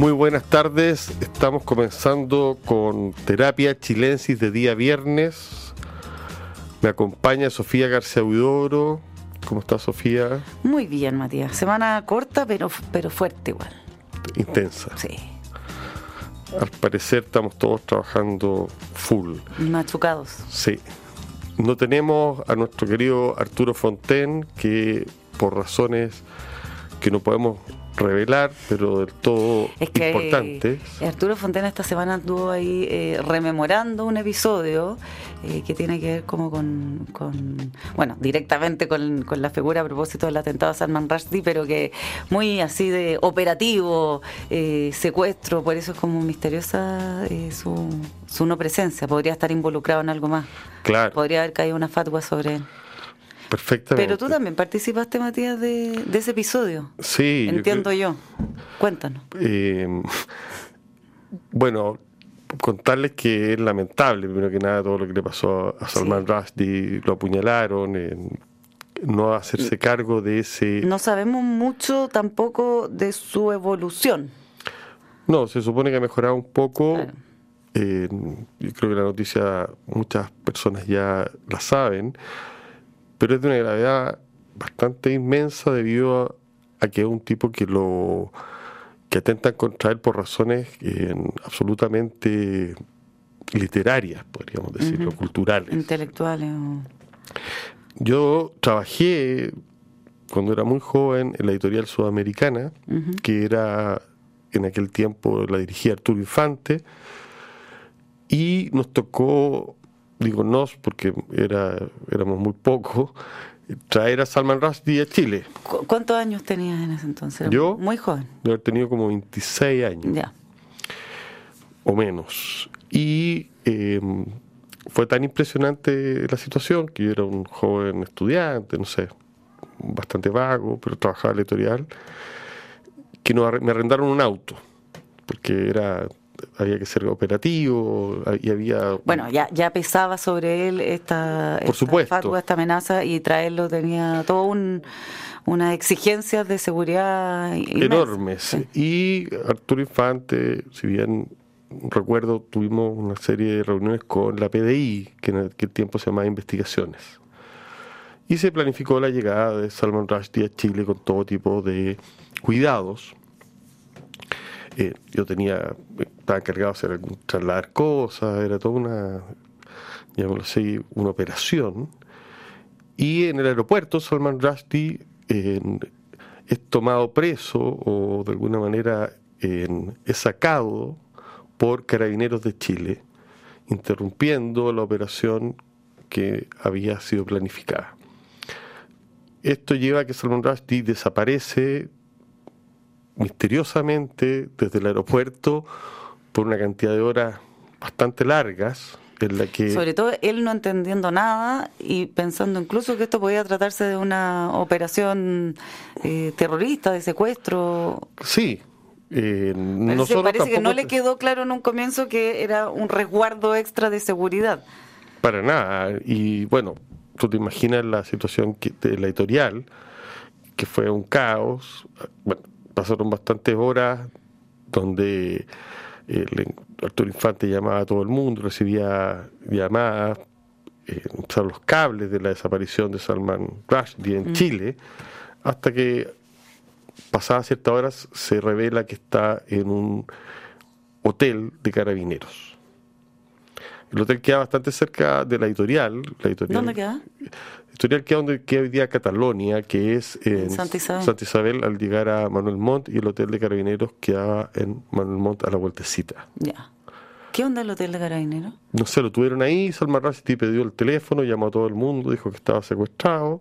Muy buenas tardes, estamos comenzando con terapia chilensis de día viernes. Me acompaña Sofía García Huidoro. ¿Cómo está Sofía? Muy bien, Matías. Semana corta, pero, pero fuerte igual. Intensa. Sí. Al parecer estamos todos trabajando full. Machucados. Sí. No tenemos a nuestro querido Arturo Fonten, que por razones que no podemos revelar, pero del todo Es que importante. Arturo Fontena esta semana anduvo ahí eh, rememorando un episodio eh, que tiene que ver como con, con- bueno, directamente con, con la figura a propósito del atentado a Salman Rushdie, pero que muy así de operativo, eh, secuestro, por eso es como misteriosa eh, su, su no presencia. Podría estar involucrado en algo más. Claro, Podría haber caído una fatwa sobre él. Perfectamente. Pero tú también participaste, Matías, de, de ese episodio. Sí, Entiendo yo. Cuéntanos. Eh, bueno, contarles que es lamentable, primero que nada, todo lo que le pasó a Salman Rushdie, lo apuñalaron, en no hacerse cargo de ese... No sabemos mucho tampoco de su evolución. No, se supone que ha mejorado un poco. Claro. Eh, yo creo que la noticia muchas personas ya la saben, pero es de una gravedad bastante inmensa debido a, a que es un tipo que lo que atentan contra él por razones eh, absolutamente literarias, podríamos decirlo, culturales. Intelectuales. o- Yo trabajé cuando era muy joven en la editorial sudamericana, que era en aquel tiempo la dirigía Arturo Infante, y nos tocó, digo nos porque era, éramos muy pocos, traer a Salman Rushdie a Chile. ¿Cu- ¿Cuántos años tenías en ese entonces? ¿Yo? Muy joven. De haber tenido como 26 años Ya. o menos. Y eh, fue tan impresionante la situación que yo era un joven estudiante, no sé, bastante vago, pero trabajaba en la editorial, que nos me arrendaron un auto, porque era había que ser operativo y había Bueno, ya, ya pesaba sobre él esta, Por esta supuesto. fatwa, esta amenaza y traerlo tenía todo un unas exigencias de seguridad enormes. Sí. Y Arturo Infante, si bien recuerdo, tuvimos una serie de reuniones con la PDI, que en aquel tiempo se llamaba Investigaciones. Y se planificó la llegada de Salman Rushdie a Chile con todo tipo de cuidados. Eh, yo tenía, estaba encargado de trasladar cosas, era toda una, llamémoslo así, una operación. Y en el aeropuerto, Salman Rushdie es tomado preso o de alguna manera eh, es sacado por carabineros de Chile, interrumpiendo la operación que había sido planificada. Esto lleva a que Salman Rushdie desaparece misteriosamente desde el aeropuerto por una cantidad de horas bastante largas en la que Sobre todo él no entendiendo nada y pensando incluso que esto podía tratarse de una operación eh, terrorista, de secuestro. sí eh, nosotros parece que no le quedó claro en un comienzo que era un resguardo extra de seguridad. Para nada. Y bueno, tú te imaginas la situación que, de la editorial, que fue un caos. Bueno, pasaron bastantes horas donde eh, el Arturo Infante llamaba a todo el mundo, recibía llamadas, eh, los cables de la desaparición de Salman Rushdie en Chile, hasta que pasadas ciertas horas se revela que está en un hotel de carabineros. El hotel queda bastante cerca de la editorial. La editorial ¿Dónde queda? La editorial queda donde queda hoy día Catalonia, que es en, Santa Isabel. Santa Isabel al llegar a Manuel Montt y el hotel de carabineros quedaba en Manuel Montt a la vueltecita. Ya. ¿Qué onda el hotel de carabineros? No sé, lo tuvieron ahí, Salman Rushdie pidió el teléfono, llamó a todo el mundo, dijo que estaba secuestrado,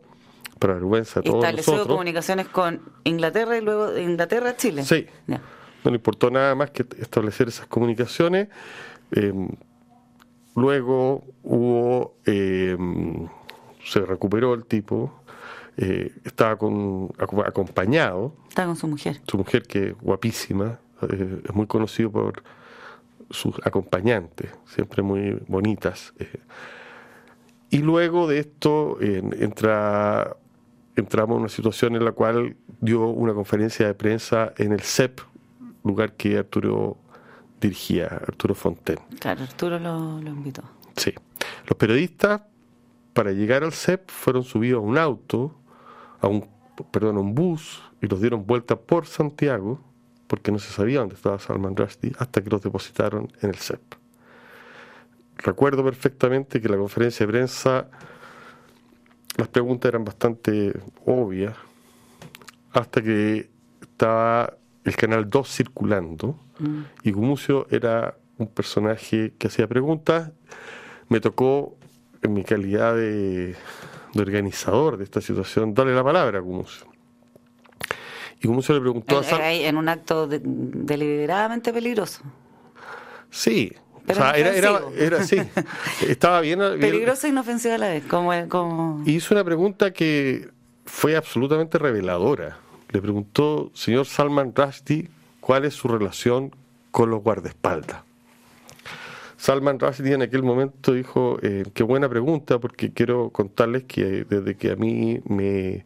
para vergüenza de todos Estableció nosotros. comunicaciones con Inglaterra y luego de Inglaterra a Chile. Sí. Ya. No le importó nada más que establecer esas comunicaciones. Eh, luego hubo, eh, se recuperó el tipo, eh, estaba con, aco- acompañado, Está con su mujer. su mujer que es guapísima, eh, es muy conocido por sus acompañantes, siempre muy bonitas. eh. Y luego de esto entra, entramos en una situación en la cual dio una conferencia de prensa en el CEP lugar que Arturo dirigía, Arturo Fonten. Claro, Arturo lo, lo invitó. Sí. Los periodistas, para llegar al CEP, fueron subidos a un auto, a un, perdón, a un bus, y los dieron vuelta por Santiago, porque no se sabía dónde estaba Salman Rushdie, hasta que los depositaron en el CEP. Recuerdo perfectamente que la conferencia de prensa, las preguntas eran bastante obvias, hasta que estaba el canal 2 circulando, Mm. y Gumucio era un personaje que hacía preguntas. Me tocó, en mi calidad de, de organizador de esta situación, darle la palabra a Gumucio. Y Gumucio le preguntó a En, Sal- en un acto de- deliberadamente peligroso. Sí, o sea, era, era, era sí, estaba bien. bien- Peligroso e inofensivo a la vez. Como, como... Y hizo una pregunta que fue absolutamente reveladora. Le preguntó, señor Salman Rushdie, cuál es su relación con los guardaespaldas. Salman Rushdie en aquel momento dijo, eh, qué buena pregunta, porque quiero contarles que desde que a mí me,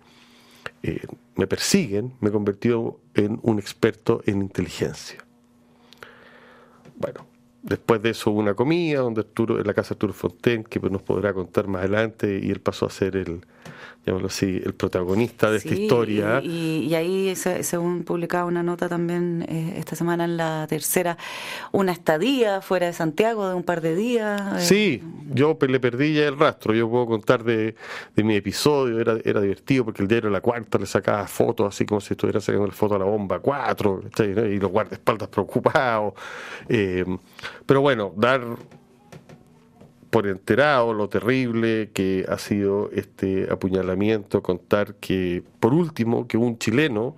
eh, me persiguen, me he convertido en un experto en inteligencia. Bueno, después de eso hubo una comida donde Arturo, en la casa de Arturo Fonten, que nos podrá contar más adelante, y él pasó a ser el, llamémoslo así, el protagonista de esta historia. Y, y ahí, se- según publicaba una nota también eh, esta semana en la tercera, una estadía fuera de Santiago de un par de días. eh, Sí, yo le perdí ya el rastro. Yo puedo contar de, de mi episodio, era, era divertido porque el diario La Cuarta le sacaba fotos así como si estuviera sacando la foto a la bomba 4, ¿cachai? ¿no? y los guardaespaldas preocupados. Eh, pero bueno, dar por enterado lo terrible que ha sido este apuñalamiento, contar que, por último, que un chileno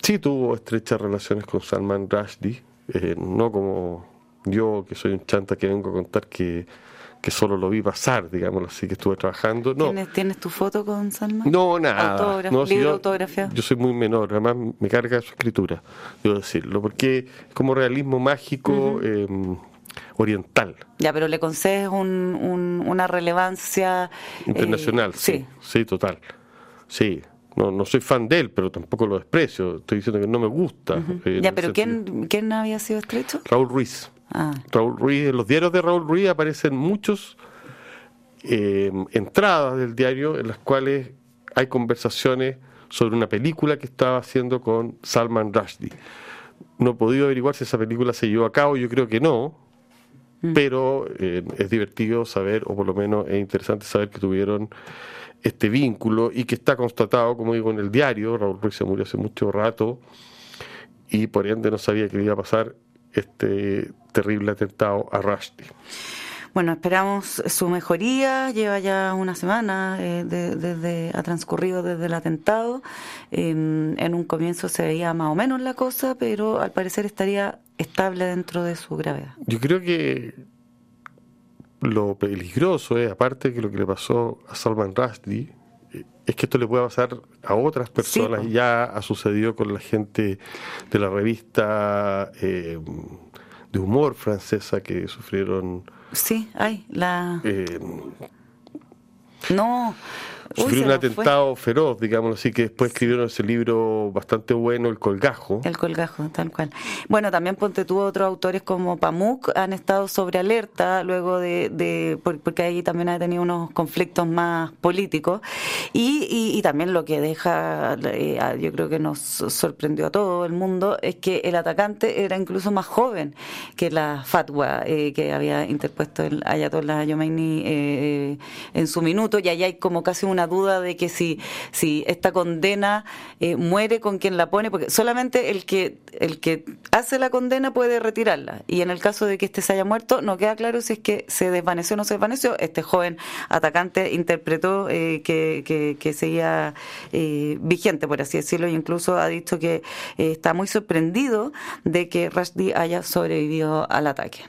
sí tuvo estrechas relaciones con Salman Rushdie, eh, no como yo, que soy un chanta que vengo a contar que, que solo lo vi pasar, digámoslo así, que estuve trabajando. No, ¿Tienes, ¿Tienes tu foto con Salman? no, nada. Autógrafo, No, si libro yo, autografiado. yo soy muy menor, además me carga su escritura, debo decirlo, porque es como realismo mágico eh, oriental, Ya, pero le concedes un, un- una relevancia eh, internacional, sí, sí, total. Sí, no, no soy fan de él, pero tampoco lo desprecio, estoy diciendo que no me gusta. eh, Ya, pero ¿quién, ¿quién había sido estrecho? Raúl Ruiz. Ah, Raúl Ruiz, en los diarios de Raúl Ruiz aparecen muchos eh, entradas del diario en las cuales hay conversaciones sobre una película que estaba haciendo con Salman Rushdie. No he podido averiguar si esa película se llevó a cabo, yo creo que no, pero eh, es divertido saber, o por lo menos es interesante saber que tuvieron este vínculo y que está constatado, como digo, en el diario. Raúl Ruiz se murió hace mucho rato y por ende no sabía que iba a pasar este terrible atentado a Rushdie. Bueno, esperamos su mejoría. Lleva ya una semana eh, de- desde ha transcurrido desde el atentado. En, en un comienzo se veía más o menos la cosa, pero al parecer estaría estable dentro de su gravedad. Yo creo que lo peligroso es, aparte que lo que le pasó a Salman Rushdie, eh, es que esto le puede pasar a otras personas. po. ya ha sucedido con la gente de la revista eh, de humor francesa que sufrieron Sí, hay la eh, no. Se un fue. atentado feroz, digámoslo así, que después escribieron ese libro bastante bueno, El Colgajo. El colgajo, tal cual. Bueno, también ponte tú otros autores como Pamuk han estado sobre alerta luego de, de por- porque ahí también ha tenido unos conflictos más políticos y, y, y también lo que deja, eh, yo creo que nos sorprendió a todo el mundo es que el atacante era incluso más joven que la fatwa eh, que había interpuesto el Ayatollah Khomeini eh, en su minuto y allá hay como casi una duda de que si, si esta condena eh, muere con quien la pone, porque solamente el que, el que hace la condena puede retirarla. Y en el caso de que este se haya muerto, no queda claro si es que se desvaneció o no se desvaneció. Este joven atacante interpretó eh, que, que, que seguía eh, vigente, por así decirlo, e incluso ha dicho que está muy sorprendido de que Rushdie haya sobrevivido al ataque.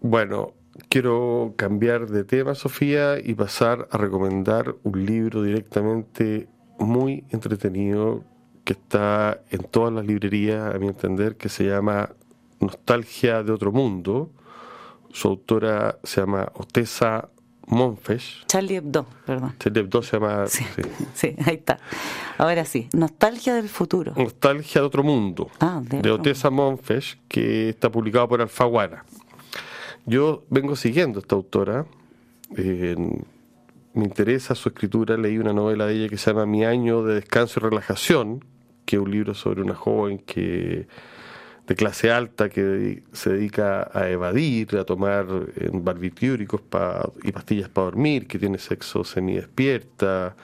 Bueno, quiero cambiar de tema, Sofía, y pasar a recomendar un libro directamente muy entretenido que está en todas las librerías, a mi entender, que se llama Nostalgia de otro mundo. Su autora se llama Otesa Monfesh. Charlie Hebdo, perdón. Charlie Hebdo se llama... Sí, sí. ahí está. Ahora sí, Nostalgia del futuro. Nostalgia de otro mundo. Ah, de, Otesa Monfesh, que está publicado por Alfaguara. Yo vengo siguiendo a esta autora. me interesa su escritura. Leí una novela de ella que se llama Mi año de descanso y relajación, que es un libro sobre una joven que de clase alta que se dedica a evadir, a tomar barbitúricos y pastillas para dormir, que tiene sexo semidespierta,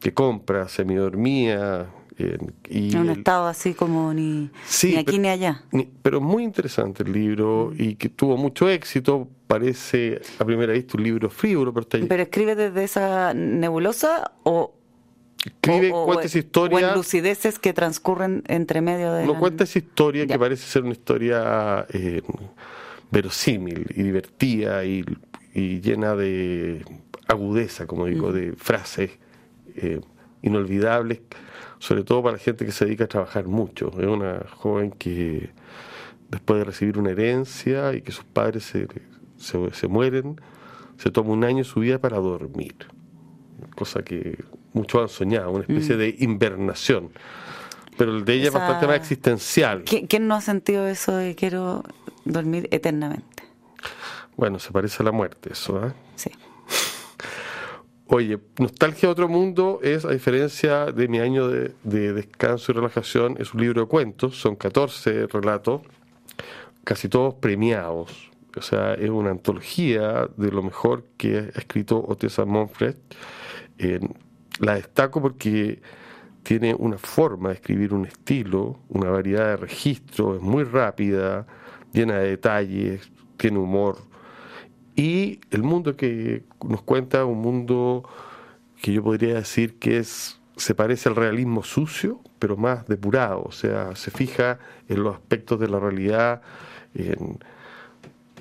que compra semidormía. Y un estado así como ni, aquí ni allá. pero muy interesante el libro y que tuvo mucho éxito. Parece a primera vista un libro frívolo, pero está ¿Pero escribe desde esa nebulosa o, escribe, cuenta esa historia. O lucideces que transcurren entre medio de. No cuenta esa historia que parece ser una historia eh, verosímil y divertida y, llena de agudeza, como digo, de frases eh, inolvidables, sobre todo para la gente que se dedica a trabajar mucho. Es una joven que después de recibir una herencia y que sus padres se, se, se mueren, se toma un año de su vida para dormir cosa que muchos han soñado, una especie mm. de invernación. Pero el de ella es bastante más existencial. ¿Quién no ha sentido eso de quiero dormir eternamente? Bueno, se parece a la muerte eso, ¿eh? Sí. Oye, Nostalgia de otro mundo es, a diferencia de mi año de, de, descanso y relajación, es un libro de cuentos, son 14 relatos, casi todos premiados. O sea, es una antología de lo mejor que ha escrito Otessa Monfred la destaco porque tiene una forma de escribir un estilo, una variedad de registros, es muy rápida, llena de detalles, tiene humor. Y el mundo que nos cuenta un mundo que yo podría decir que es se parece al realismo sucio, pero más depurado, o sea, se fija en los aspectos de la realidad en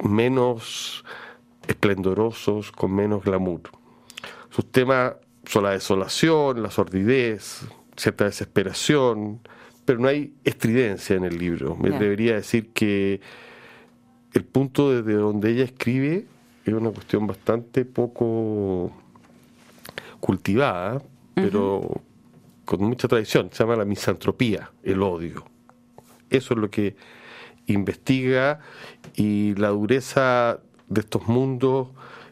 menos esplendorosos, con menos glamour. Sus temas son la desolación, la sordidez, cierta desesperación, pero no hay estridencia en el libro. Me debería decir que el punto desde donde ella escribe es una cuestión bastante poco cultivada, pero con mucha tradición. Se llama la misantropía, el odio. Eso es lo que investiga y la dureza de estos mundos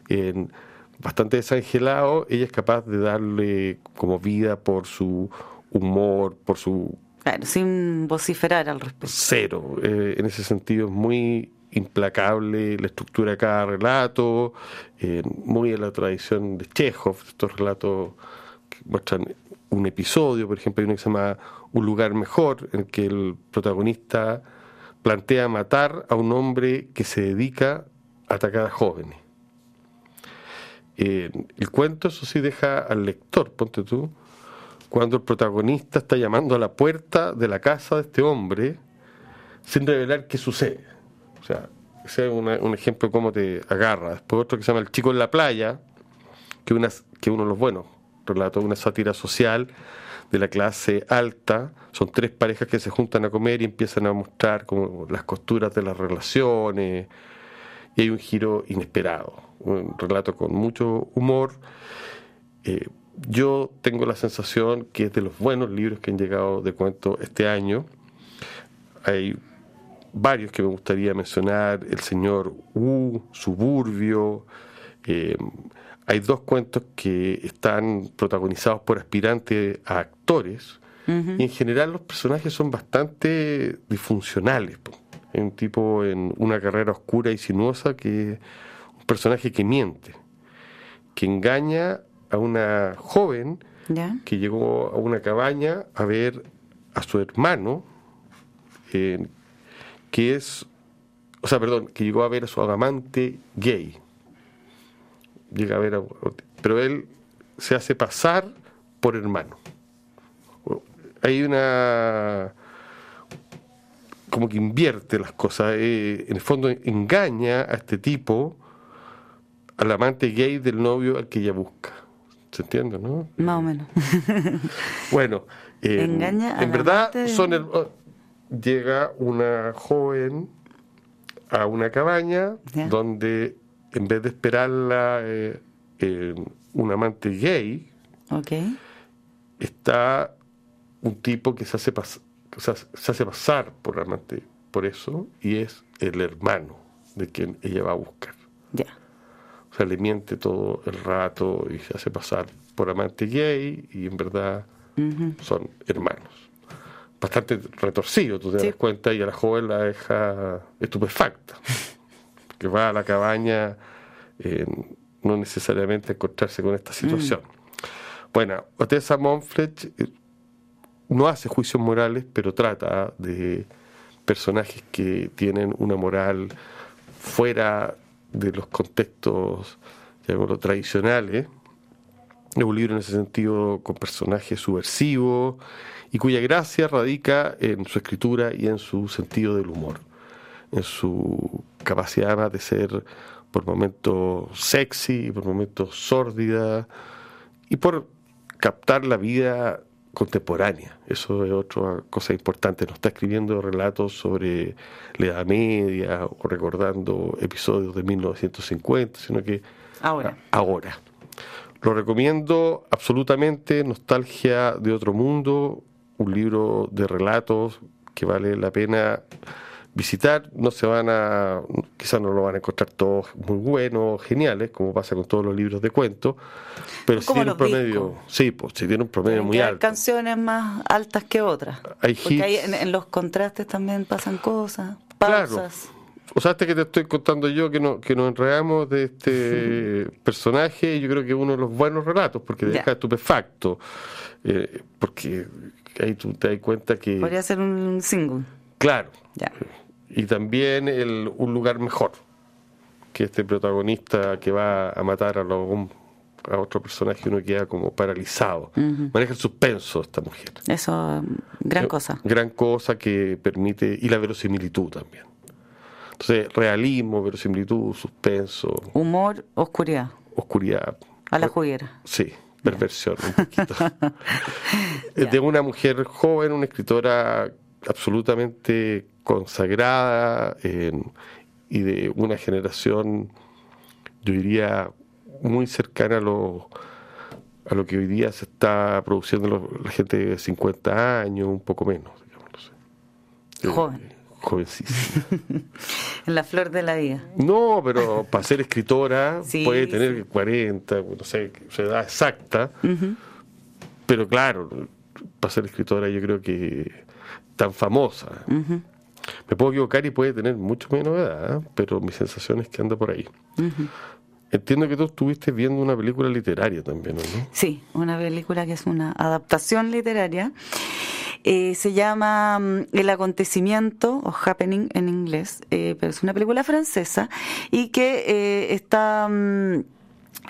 en bastante desangelado, ella es capaz de darle como vida por su humor, por su... Claro, sin vociferar al respecto. Cero. Eh, en ese sentido es muy implacable la estructura de cada relato, eh, muy en la tradición de Chekhov, estos relatos muestran un episodio, por ejemplo, hay uno que se llama Un lugar mejor, en el que el protagonista plantea matar a un hombre que se dedica a atacar a jóvenes el cuento, eso sí, deja al lector, ponte tú, cuando el protagonista está llamando a la puerta de la casa de este hombre sin revelar qué sucede. O sea, ese es un ejemplo de cómo te agarra. Después otro que se llama El chico en la playa, que, una, que uno de los buenos relatos, una sátira social de la clase alta. Son tres parejas que se juntan a comer y empiezan a mostrar como las costuras de las relaciones, y hay un giro inesperado, un relato con mucho humor. Eh, yo tengo la sensación que es de los buenos libros que han llegado de cuento este año. Hay varios que me gustaría mencionar, El señor U, Suburbio. Eh, hay dos cuentos que están protagonizados por aspirantes a actores y en general los personajes son bastante disfuncionales un tipo en una carrera oscura y sinuosa que un personaje que miente, que engaña a una joven que llegó a una cabaña a ver a su hermano, eh, que es, o sea, perdón, que llegó a ver a su amante gay. Llega a ver pero él se hace pasar por hermano. Hay una como que invierte las cosas, eh, en el fondo engaña a este tipo, al amante gay del novio al que ella busca. ¿Se entiende, no? Más o menos. bueno, engaña en verdad son oh, llega una joven a una cabaña donde en vez de esperarla eh, en un amante gay, está un tipo que se hace, pas- o sea, se hace pasar por amante por eso y es el hermano de quien ella va a buscar. Ya. O sea, le miente todo el rato y se hace pasar por amante gay y en verdad son hermanos. Bastante retorcido, tú te Sí. das cuenta, y a la joven la deja estupefacta. Que va a la cabaña eh, no necesariamente a encontrarse con esta situación. Bueno, Otessa Monfletch eh, no hace juicios morales, pero trata de personajes que tienen una moral fuera de los contextos, llamémoslo, tradicionales. Es un libro en ese sentido con personajes subversivos y cuya gracia radica en su escritura y en su sentido del humor, en su capacidad además de ser por momentos sexy, por momentos sórdida y por captar la vida contemporánea. Eso es otra cosa importante. No está escribiendo relatos sobre la Edad Media o recordando episodios de 1950, sino que Ahora. ahora. Lo recomiendo absolutamente, Nostalgia de otro mundo, un libro de relatos que vale la pena visitar. No se van a, quizás no lo van a encontrar todos muy buenos, geniales, como pasa con todos los libros de cuentos, pero si tiene un promedio, discos. sí, pues si tiene un promedio Tienen muy que alto. canciones más altas que otras. Hay Porque hits. en, en los contrastes también pasan cosas, Claro. O sea, este que te estoy contando yo, que, no, que nos enredamos de este personaje, yo creo que es uno de los buenos relatos, porque deja estupefacto. Eh, porque ahí tú te das cuenta que, Podría ser un single. claro, Ya. y también el, un lugar mejor, que este protagonista que va a matar a, los- a otro personaje, uno queda como paralizado. Maneja el suspenso esta mujer. Eso, gran Eh, cosa. Gran cosa que permite, y la verosimilitud también. Entonces, realismo, verosimilitud, suspenso, Humor, oscuridad. oscuridad. A la juguera. Sí, perversión un poquito. De una mujer joven, una escritora absolutamente consagrada y de una generación, yo diría, muy cercana a lo, a lo que hoy día se está produciendo lo- la gente de 50 años, un poco menos, digamos, no sé. Eh, Joven. Jovencísima. En la flor de la vida. No, pero para ser escritora Sí, puede tener sí. 40, no sé, su edad exacta. Pero claro, para ser escritora yo creo que tan famosa. Me puedo equivocar y puede tener mucho menos edad, ¿eh? pero mi sensación es que anda por ahí. Entiendo que tú estuviste viendo una película literaria también, ¿o ¿no? Sí, una película que es una adaptación literaria. Eh, se llama mm, El acontecimiento, o Happening en inglés, eh, pero es una película francesa y que eh, está mm,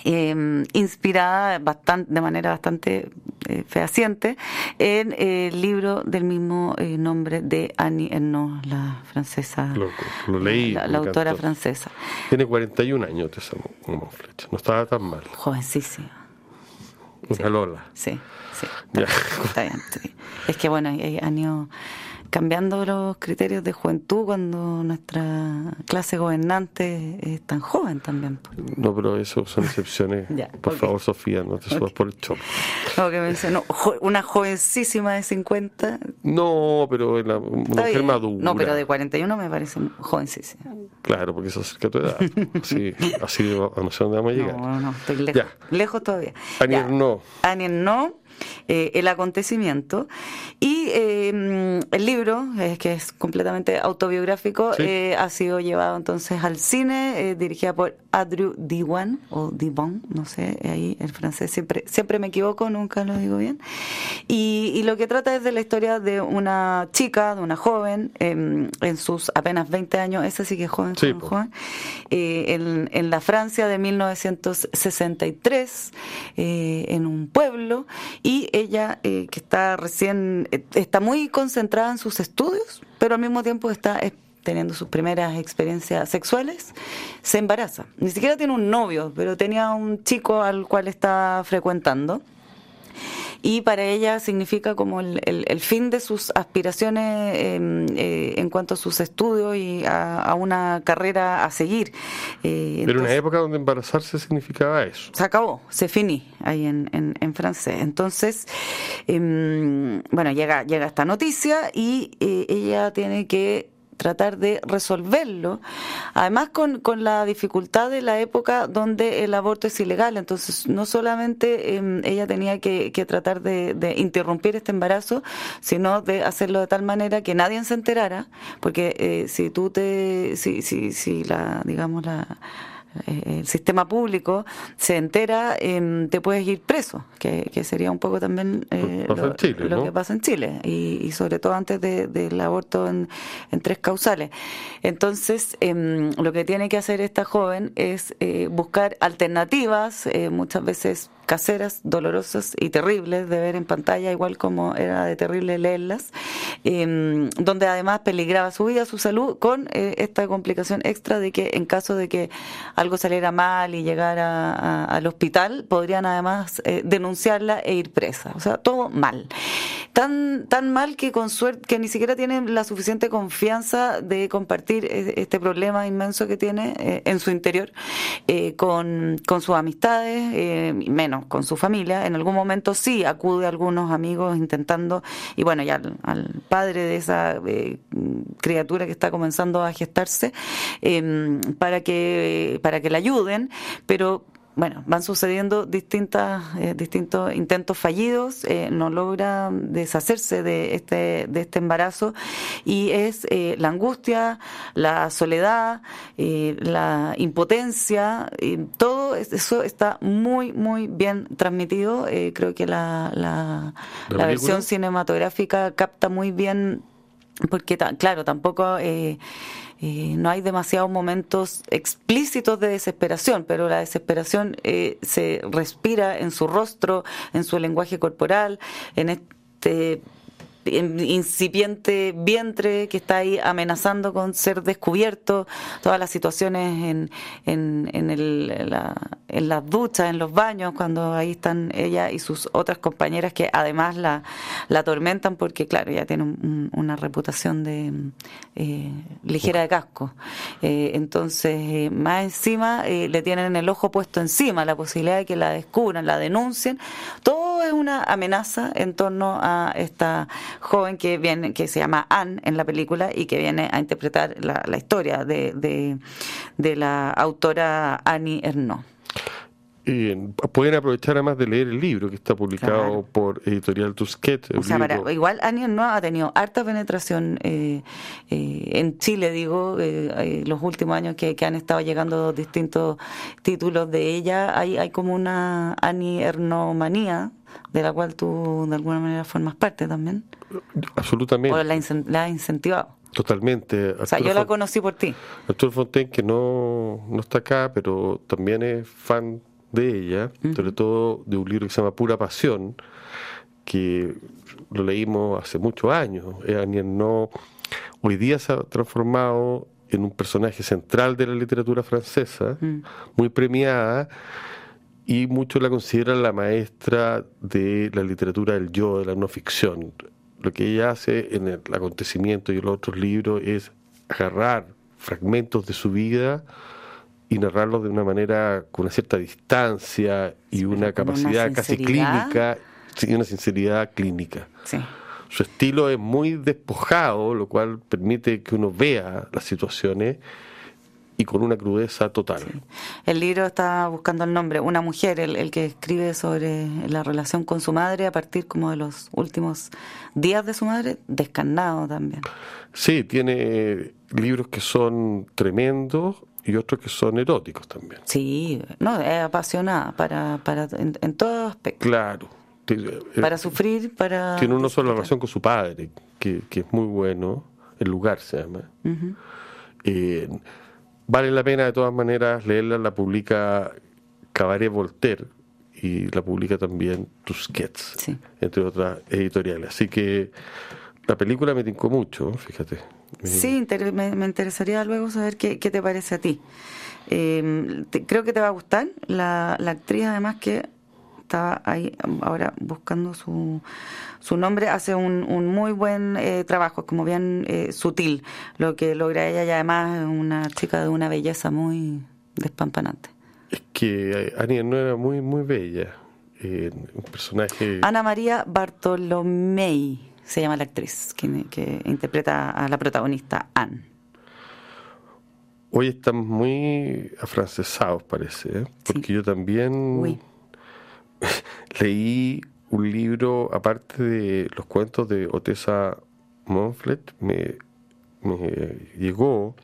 eh, inspirada bastante, de manera bastante eh, fehaciente en eh, el libro del mismo nombre de Annie Ernaux, la francesa, Lo, lo leí. la, autora francesa. Tiene 41 años Tessa Monfletch. No estaba tan mal. Jovencísima. Una Lola. Sí, sí. Ya. Está bien, sí. Es que bueno, hay- han ido cambiando los criterios de juventud cuando nuestra clase gobernante es tan joven también. No, pero eso son excepciones. Ya, por ok. favor, Sofía, no te subas por el chorro. Como que me dice, no, jo- una jovencísima de 50. No, pero la- una está mujer bien. madura. No, pero de 41 me parece jovencísima. Claro, porque eso acerca a tu edad. Sí, así no no sé dónde vamos a llegar. No, no, estoy lejos, Ya. lejos todavía. Annie Ya. Ernaux. Annie Ernaux, eh, El acontecimiento. Y eh, mm, el libro, eh, que es completamente autobiográfico, Sí. eh, ha sido llevado entonces al cine, eh, dirigida por Andrew Diwan, o Diwan, no sé, ahí el francés siempre, siempre me equivoco, nunca lo digo bien. Y, y lo que trata es de la historia de una chica, de una joven, em, en sus apenas 20 años, esa sí que es joven, Sí, joven, en, en la Francia de 1963, eh, en un pueblo, y ella, eh, que está recién, eh, está muy concentrada en sus estudios, pero al mismo tiempo está eh, teniendo sus primeras experiencias sexuales, se embaraza. Ni siquiera tiene un novio, pero tenía un chico al cual está frecuentando y para ella significa como el, el- el fin de sus aspiraciones eh, eh, en cuanto a sus estudios y a, una carrera a seguir. Eh, Pero una época donde embarazarse significaba eso. Se acabó, se finí ahí en, en, francés. Entonces, em, bueno, llega, llega esta noticia y eh, ella tiene que tratar de resolverlo. Además, con, con, la dificultad de la época donde el aborto es ilegal. Entonces, no solamente em, ella tenía que, que tratar de, de, interrumpir este embarazo, sino de hacerlo de tal manera que nadie se enterara, porque eh, si tú te, si, si, si la, digamos, la el sistema público se entera, eh, te puedes ir preso, que, sería un poco también eh, lo, que pasa en Chile, y, sobre todo antes del aborto en, tres causales. Entonces, em, lo que tiene que hacer esta joven es eh, buscar alternativas, muchas veces caseras, dolorosas y terribles de ver en pantalla, igual como era de terrible leerlas, em, donde además peligraba su vida, su salud, con eh, esta complicación extra de que en caso de que algo saliera mal y llegara al hospital, podrían además eh, denunciarla e ir presa. O sea, todo mal. Tan, tan mal que con suerte, que ni siquiera tienen la suficiente confianza de compartir e, este problema inmenso que tiene eh, en su interior con, con sus amistades, menos con su familia. En algún momento sí acude a algunos amigos intentando, y bueno, ya al, padre de esa eh, criatura que está comenzando a gestarse, em, para, que, para que la ayuden, pero bueno, van sucediendo distintas, eh, distintos intentos fallidos, eh, no logra deshacerse de este, de este embarazo y es eh, la angustia, la soledad, la impotencia, todo eso está muy, muy bien transmitido. creo que la, la, la versión cinematográfica capta muy bien, porque claro, tampoco... Eh, no hay demasiados momentos explícitos de desesperación, pero la desesperación eh, se respira en su rostro, en su lenguaje corporal, en este incipiente vientre que está ahí amenazando con ser descubierto, todas las situaciones en, en, en, el, la, en las duchas, en los baños, cuando ahí están ella y sus otras compañeras que además la, la atormentan porque, claro, ella tiene una reputación de eh, ligera de casco. Eh, entonces, eh, más encima, le tienen el ojo puesto encima, la posibilidad de que la descubran, la denuncien. Todo es una amenaza en torno a esta joven que viene, que se llama Anne en la película y que viene a interpretar la, la historia de, de, de, la autora Annie Ernaux. Y pueden aprovechar además de leer el libro que está publicado por Editorial. O sea, igual Annie no ha tenido harta penetración eh, eh, en Chile, digo, eh, los últimos años que, que, han estado llegando distintos títulos de ella. Hay, hay como una Annie Ernomanía, de la cual tú de alguna manera formas parte también. Absolutamente. O la, la incentivado. Totalmente. o sea, yo la conocí por ti. Arturo Fontaine, que no, no está acá, pero también es fan de ella, sobre todo de un libro que se llama Pura Pasión, que lo leímos hace muchos años. no hoy día se ha transformado en un personaje central de la literatura francesa, muy premiada, y muchos la consideran la maestra de la literatura del yo, de la no ficción. Lo que ella hace en el acontecimiento y en los otros libros es agarrar fragmentos de su vida y narrarlo de una manera con una cierta distancia y una capacidad casi clínica y una sinceridad clínica. Su estilo es muy despojado, lo cual permite que uno vea las situaciones y con una crudeza total. El libro está buscando el nombre, una mujer, el, el, que escribe sobre la relación con su madre a partir como de los últimos días de su madre, descarnado también. Sí, tiene libros que son tremendos, y otros que son eróticos también. Sí, no, es apasionada para, para en, en todos aspectos. Claro. Eh, para sufrir, para... Tiene una sola relación con su padre, que, que es muy bueno, el lugar se llama. Eh, vale la pena de todas maneras leerla, la publica Cabaret Voltaire y la publica también Tusquets, entre otras editoriales. Así que la película me tincó mucho, fíjate. Sí, me, interesaría luego saber qué, te parece a ti. Em, creo que te va a gustar. La, actriz, además, que está ahí ahora buscando su, su nombre, hace un, un muy buen eh, trabajo, como bien eh, sutil lo que logra ella y además es una chica de una belleza muy despampanante. Es que Annie no era muy, muy bella. un personaje. Ana María Bartolomei se llama la actriz que, que interpreta a la protagonista Anne. Hoy estamos muy afrancesados, parece, ¿eh? porque yo también leí un libro, aparte de los cuentos de Otessa Monflet, me, llegó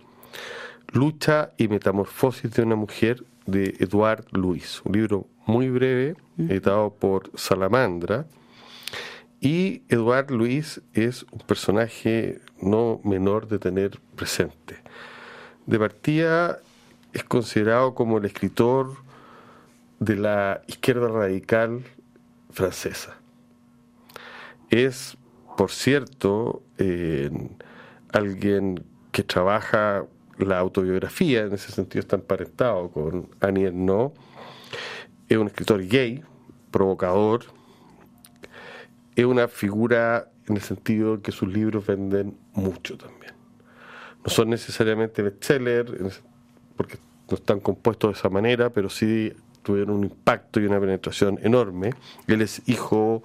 Lucha y Metamorfosis de una mujer de Eduard Luis, un libro muy breve, editado por Salamandra. Y Eduard Luis es un personaje no menor de tener presente de partida es considerado como el escritor de la izquierda radical francesa. Es, por cierto, alguien que trabaja la autobiografía, en ese sentido está emparentado con Annie Ernaux, es un escritor gay, provocador, es una figura en el sentido que sus libros venden mucho también no son necesariamente bestsellers, porque no están compuestos de esa manera, pero sí tuvieron un impacto y una penetración enorme. Él es hijo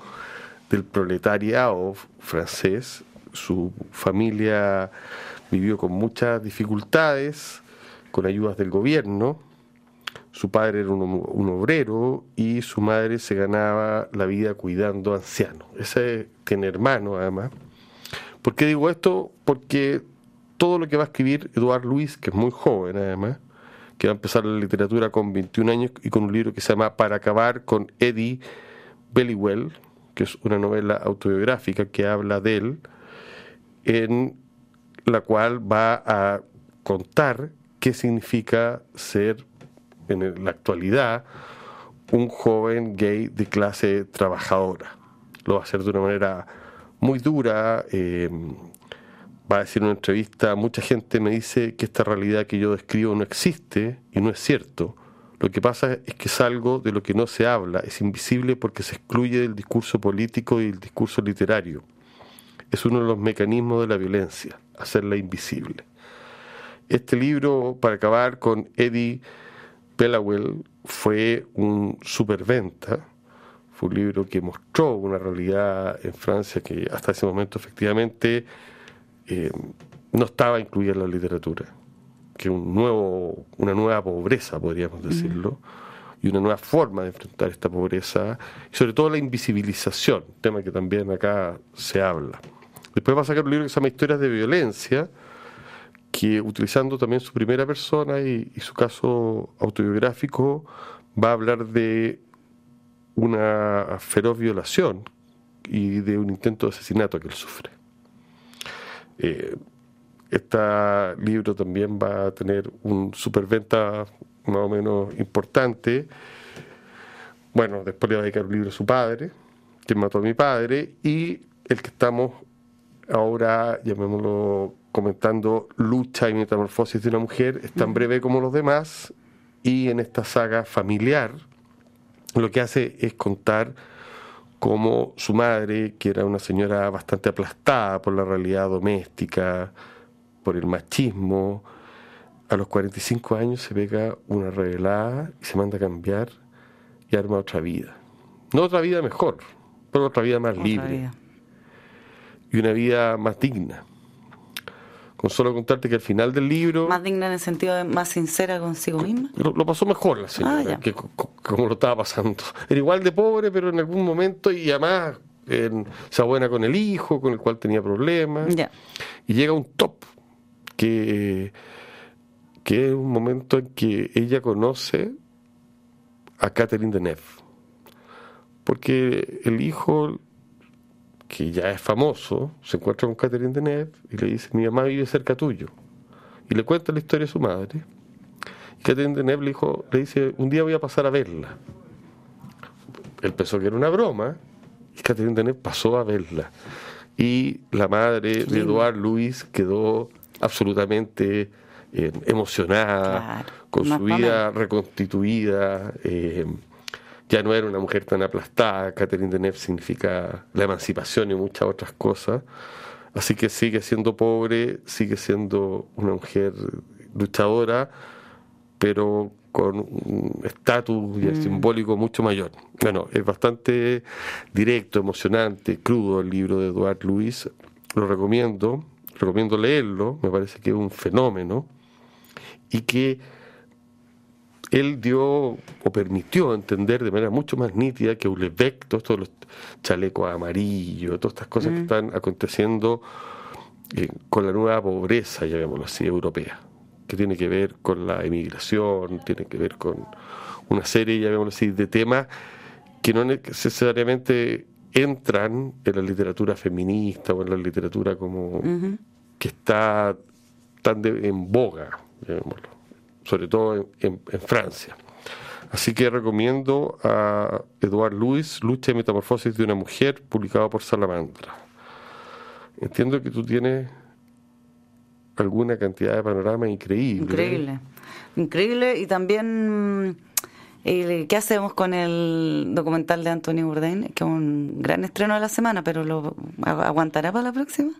del proletariado francés, su familia vivió con muchas dificultades, con ayudas del gobierno. Su padre era un, obrero y su madre se ganaba la vida cuidando ancianos. Ese tiene hermano además. ¿Por qué digo esto? Porque todo lo que va a escribir Eduard Luis, que es muy joven además, que va a empezar la literatura con 21 años y con un libro que se llama Para acabar con Eddie Bellywell, que es una novela autobiográfica que habla de él, en la cual va a contar qué significa ser en la actualidad un joven gay de clase trabajadora. Lo va a hacer de una manera muy dura, eh, va a decir en una entrevista, mucha gente me dice que esta realidad que yo describo no existe y no es cierto. Lo que pasa es que es algo de lo que no se habla, es invisible porque se excluye del discurso político y del discurso literario. Es uno de los mecanismos de la violencia, hacerla invisible. Este libro, para acabar con Eddie Pelawell, fue un superventa. Fue un libro que mostró una realidad en Francia que hasta ese momento efectivamente eh, no estaba incluida en la literatura, que un nuevo, una nueva pobreza, podríamos decirlo, y una nueva forma de enfrentar esta pobreza, y sobre todo la invisibilización, tema que también acá se habla. Después va a sacar un libro que se llama Historias de Violencia, que utilizando también su primera persona y, su caso autobiográfico, va a hablar de una feroz violación y de un intento de asesinato que él sufre. Este libro también va a tener un superventa más o menos importante. Bueno, después le va a dedicar un libro a su padre, que mató a mi padre, y el que estamos ahora, llamémoslo comentando, Lucha y Metamorfosis de una mujer, es tan breve como los demás, y en esta saga familiar lo que hace es contar como su madre, que era una señora bastante aplastada por la realidad doméstica, por el machismo, a los 45 años se pega una revelada y se manda a cambiar y arma otra vida. No otra vida mejor, pero otra vida más libre. Y una vida más digna. Con solo contarte que al final del libro... Más digna en el sentido de más sincera consigo misma. Lo, pasó mejor la señora, ah, que como lo estaba pasando. Era igual de pobre, pero en algún momento, y además se buena con el hijo, con el cual tenía problemas. Y llega un top, que, que es un momento en que ella conoce a Catherine Deneuve. Porque el hijo que ya es famoso, se encuentra con Catherine Deneuve y le dice, mi mamá vive cerca tuyo. Y le cuenta la historia de su madre. Y Catherine Deneuve le, dijo, le dice, un día voy a pasar a verla. Él pensó que era una broma y Catherine Deneuve pasó a verla. Y la madre de Eduard Luis quedó absolutamente eh, emocionada, con su vida reconstituida. Eh, ya no era una mujer tan aplastada, Catherine Deneuve significa la emancipación y muchas otras cosas, así que sigue siendo pobre, sigue siendo una mujer luchadora, pero con un estatus mm. simbólico mucho mayor. Bueno, es bastante directo, emocionante, crudo el libro de Eduard Luis, lo recomiendo, recomiendo leerlo, me parece que es un fenómeno y que él dio o permitió entender de manera mucho más nítida que Ulebeck, todos los chalecos amarillos, todas estas cosas que mm. están aconteciendo eh, con la nueva pobreza, llamémoslo así, europea, que tiene que ver con la emigración, tiene que ver con una serie, llamémoslo así, de temas que no necesariamente entran en la literatura feminista o en la literatura como que está tan en boga, llamémoslo sobre todo en, Francia. Así que recomiendo a Eduard Luis, Lucha y Metamorfosis de una Mujer, publicado por Salamandra. Entiendo que tú tienes alguna cantidad de panoramas increíbles. Increíble, increíble. Y también, eh, ¿qué hacemos con el documental de Antonio Bourdain? Que es un gran estreno de la semana, pero ¿lo aguantará para la próxima?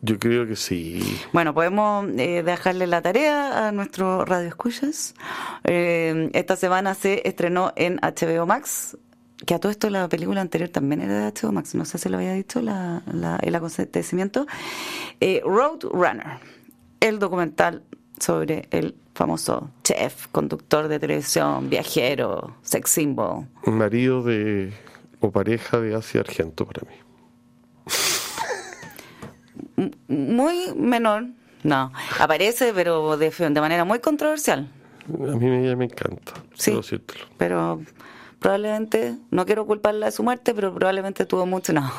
Yo creo que sí. Bueno, podemos eh, dejarle la tarea a nuestro Radio Escuchas. Eh, esta semana se estrenó en HBO Max, que a todo esto la película anterior también era de HBO Max, no sé si lo había dicho la, el acontecimiento. Eh, Road Runner, el documental sobre el famoso chef, conductor de televisión, viajero, sex symbol. Marido de o pareja de Asia Argento para mí muy menor, no, aparece, pero de, de manera muy controversial. A mí ella me encanta, sí, pero probablemente, no quiero culparla de su muerte, pero probablemente tuvo mucho, no,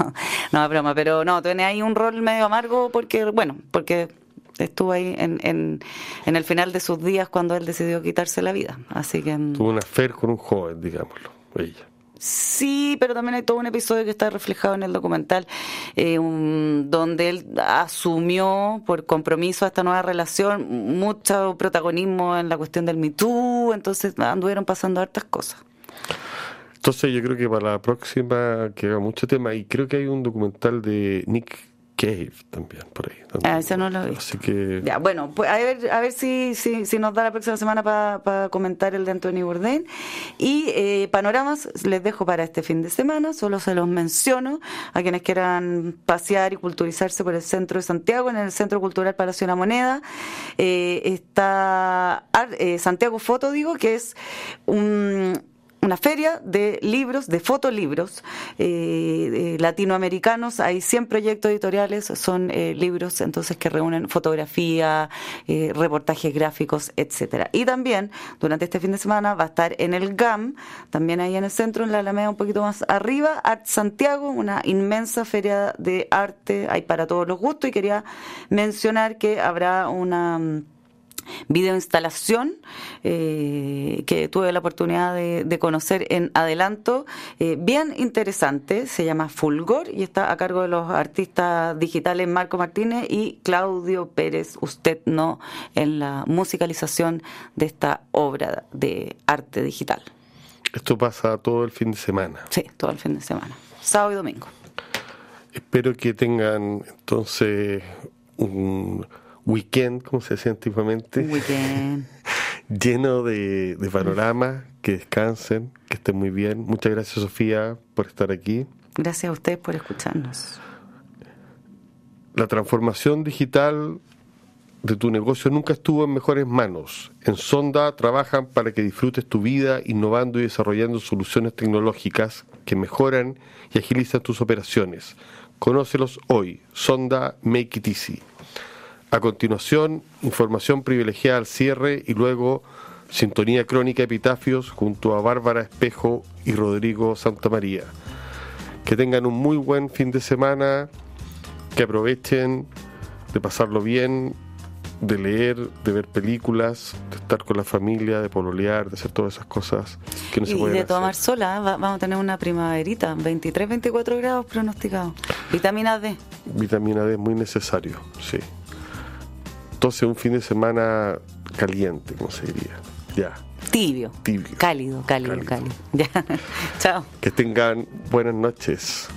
no, broma, pero no, tiene ahí un rol medio amargo porque, bueno, porque estuvo ahí en, en, en el final de sus días cuando él decidió quitarse la vida, así que... Mm. Tuvo una fe con un joven, digámoslo, ella. Sí, pero también hay todo un episodio que está reflejado en el documental, eh, donde él asumió por compromiso a esta nueva relación mucho protagonismo en la cuestión del Me Too, entonces anduvieron pasando hartas cosas. Entonces yo creo que para la próxima que haga mucho tema, y creo que hay un documental de Nick Cave también por ahí. Ah, eso no lo. Así que... Ya, bueno, pues a ver, a ver si, si, si nos da la próxima semana para comentar el de Anthony Bourdain. Y eh, panoramas les dejo para este fin de semana, solo se los menciono a quienes quieran pasear y culturizarse por el centro de Santiago, en el Centro Cultural Palacio de la Moneda. Eh, está eh, Santiago Foto, digo, que es un una feria de libros, de fotolibros eh, latinoamericanos. Hay 100 proyectos editoriales, son eh, libros entonces que reúnen fotografía, eh, reportajes gráficos, etcétera. Y también durante este fin de semana va a estar en el GAM, también ahí en el centro, en la Alameda un poquito más arriba, Art Santiago, una inmensa feria de arte, hay para todos los gustos y quería mencionar que habrá una videoinstalación eh, que tuve la oportunidad de, conocer en adelanto, eh, bien interesante, se llama Fulgor y está a cargo de los artistas digitales Marco Martínez y Claudio Pérez, usted no, en la musicalización de esta obra de arte digital. Esto pasa todo el fin de semana. Sí, todo el fin de semana, sábado y domingo. Espero que tengan entonces un weekend, como se decía antiguamente. Weekend. lleno de, de panoramas, que descansen, que estén muy bien. Muchas gracias, Sofía, por estar aquí. Gracias a ustedes por escucharnos. La transformación digital de tu negocio nunca estuvo en mejores manos. En Sonda trabajan para que disfrutes tu vida innovando y desarrollando soluciones tecnológicas que mejoran y agilizan tus operaciones. Conócelos hoy. Sonda Make It Easy. A continuación, información privilegiada al cierre y luego sintonía crónica epitafios junto a Bárbara Espejo y Rodrigo Santamaría. Que tengan un muy buen fin de semana, que aprovechen de pasarlo bien, de leer, de ver películas, de estar con la familia, de pololear, de hacer todas esas cosas que no se pueden Y de tomar sola, ¿eh? vamos a tener una primaverita, 23, 24 grados pronosticados. Vitamina D. Vitamina D muy necesario, sí. Entonces un fin de semana caliente, como se diría. Ya. Tibio. Tibio. Cálido, cálido, cálido. Cálido. Ya. Chao. Que tengan buenas noches.